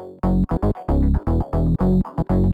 Thank you.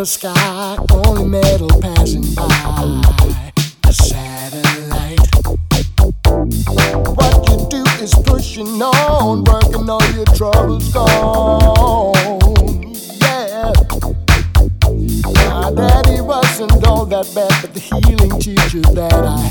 the sky, only metal passing by. A satellite. What you do is pushing on, working all your troubles gone. Yeah. My daddy wasn't all that bad, but the healing teacher that I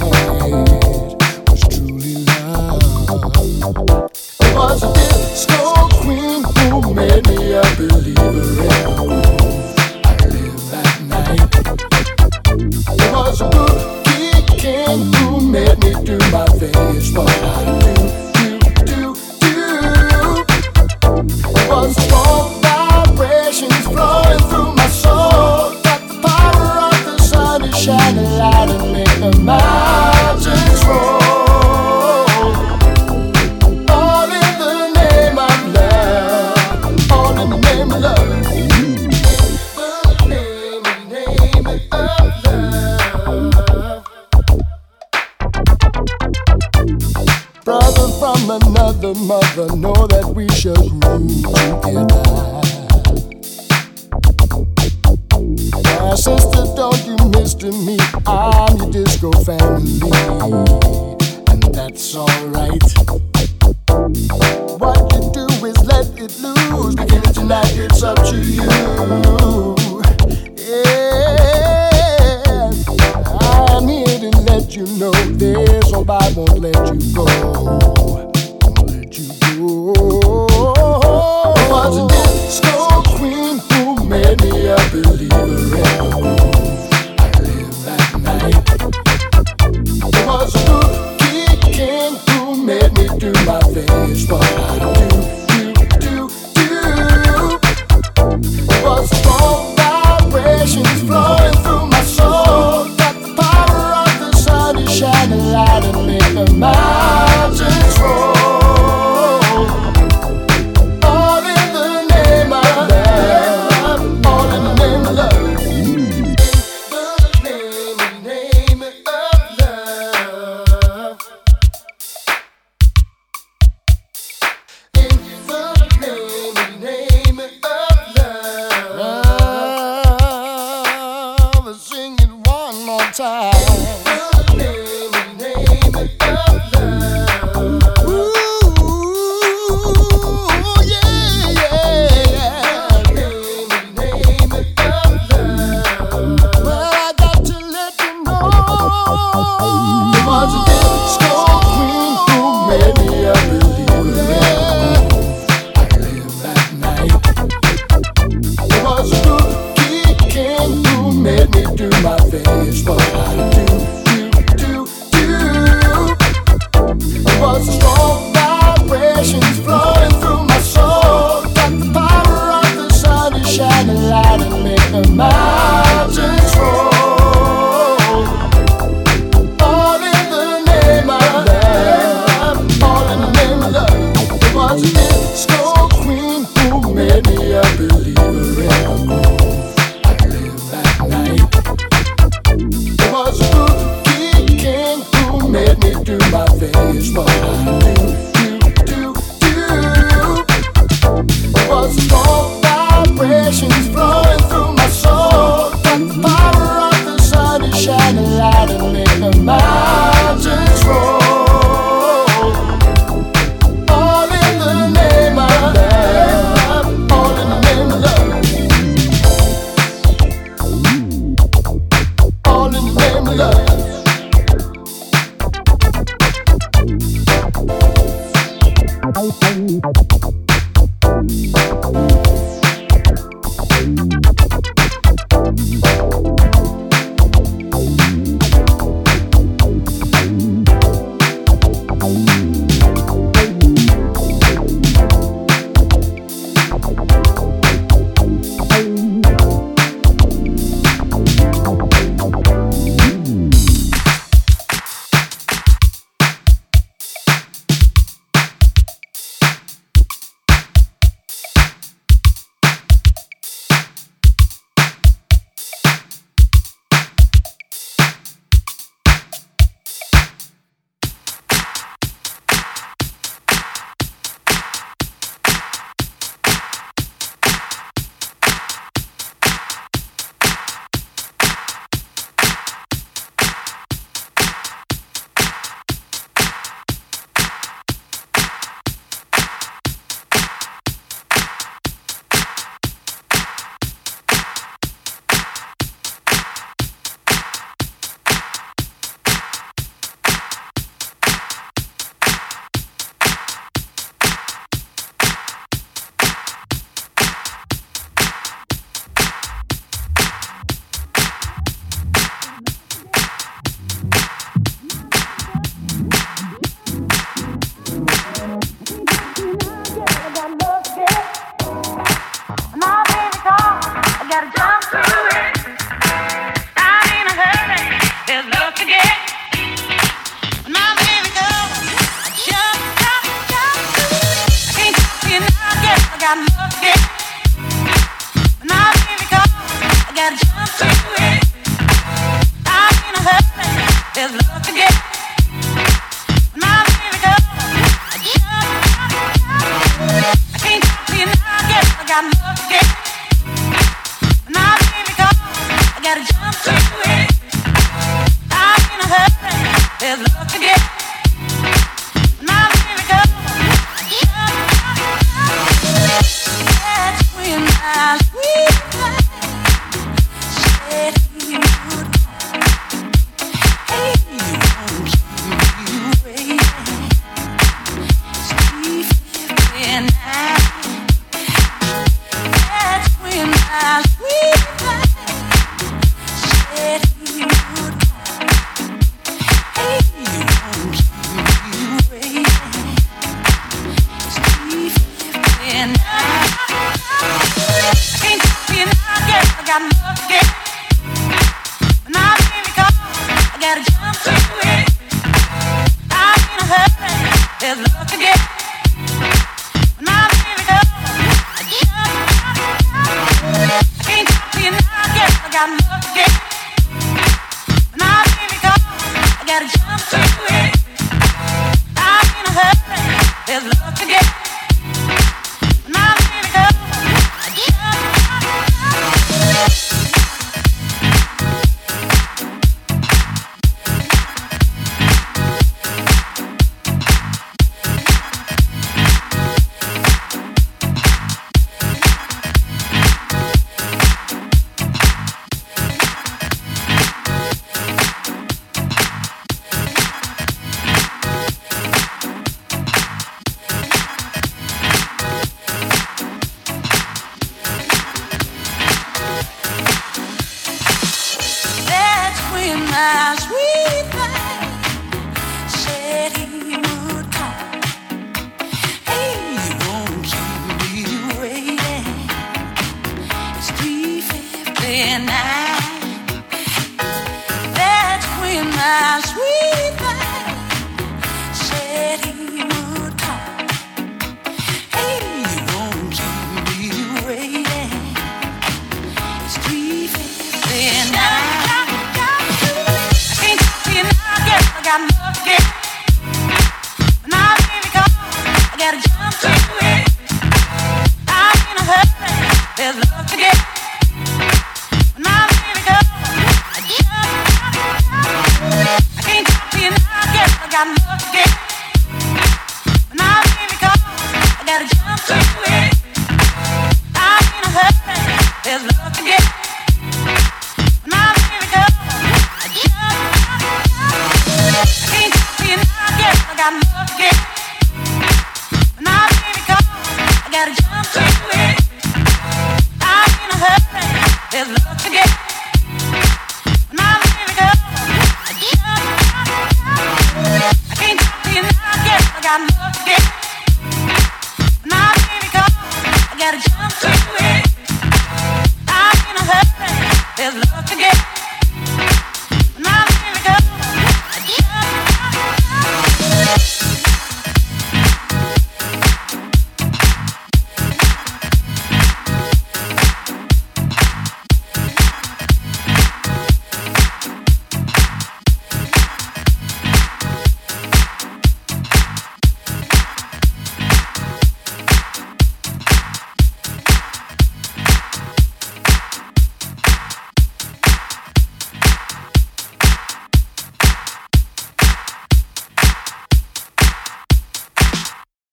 got love. Yeah.